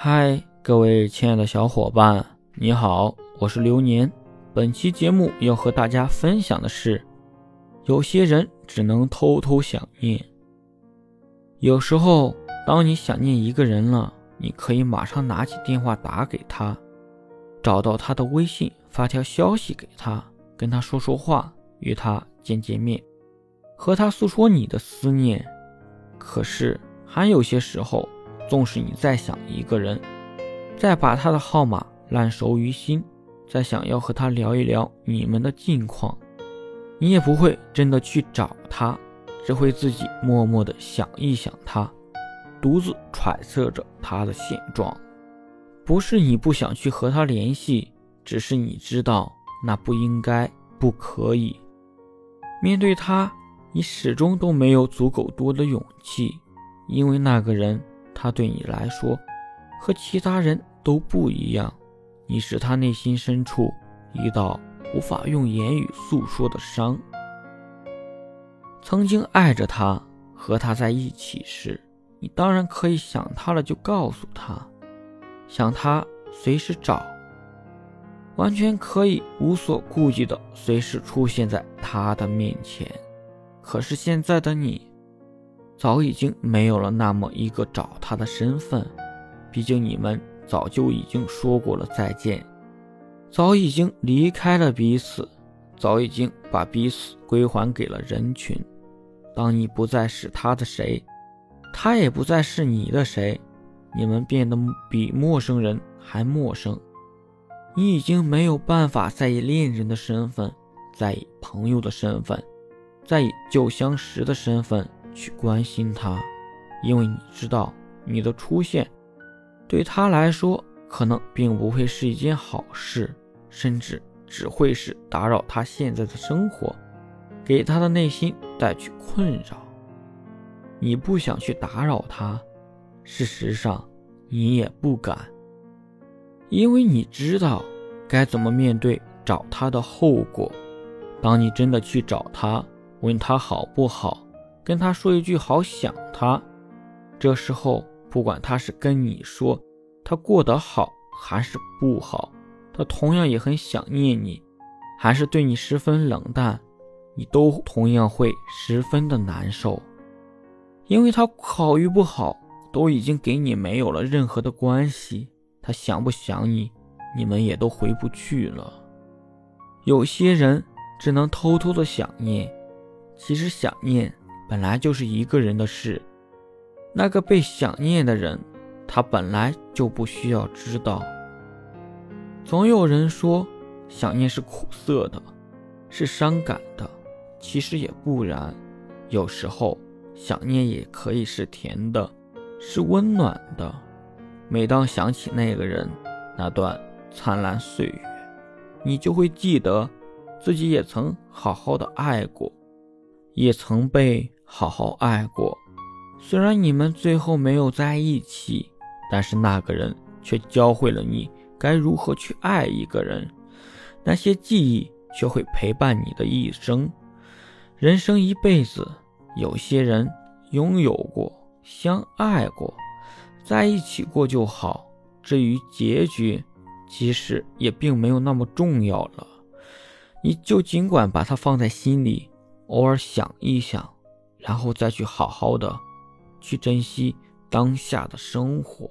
嗨，各位亲爱的小伙伴，你好，我是流年。本期节目要和大家分享的是，有些人只能偷偷想念。有时候，当你想念一个人了，你可以马上拿起电话打给他，找到他的微信，发条消息给他，跟他说说话，与他见见面，和他诉说你的思念。可是，还有些时候。纵使你再想一个人，再把他的号码烂熟于心，再想要和他聊一聊你们的近况，你也不会真的去找他，只会自己默默的想一想他，独自揣测着他的现状。不是你不想去和他联系，只是你知道那不应该，不可以。面对他，你始终都没有足够多的勇气，因为那个人。他对你来说，和其他人都不一样。你是他内心深处一道无法用言语诉说的伤。曾经爱着他，和他在一起时，你当然可以想他了就告诉他，想他随时找，完全可以无所顾忌的随时出现在他的面前。可是现在的你。早已经没有了那么一个找他的身份，毕竟你们早就已经说过了再见，早已经离开了彼此，早已经把彼此归还给了人群。当你不再是他的谁，他也不再是你的谁，你们变得比陌生人还陌生。你已经没有办法再以恋人的身份，再以朋友的身份，再以旧相识的身份。去关心他，因为你知道你的出现对他来说可能并不会是一件好事，甚至只会是打扰他现在的生活，给他的内心带去困扰。你不想去打扰他，事实上你也不敢，因为你知道该怎么面对找他的后果。当你真的去找他，问他好不好？跟他说一句“好想他”，这时候不管他是跟你说他过得好还是不好，他同样也很想念你，还是对你十分冷淡，你都同样会十分的难受，因为他好与不好都已经给你没有了任何的关系，他想不想你，你们也都回不去了。有些人只能偷偷的想念，其实想念。本来就是一个人的事，那个被想念的人，他本来就不需要知道。总有人说，想念是苦涩的，是伤感的，其实也不然。有时候，想念也可以是甜的，是温暖的。每当想起那个人，那段灿烂岁月，你就会记得，自己也曾好好的爱过，也曾被。好好爱过，虽然你们最后没有在一起，但是那个人却教会了你该如何去爱一个人。那些记忆却会陪伴你的一生。人生一辈子，有些人拥有过、相爱过、在一起过就好。至于结局，其实也并没有那么重要了。你就尽管把它放在心里，偶尔想一想。然后再去好好的去珍惜当下的生活。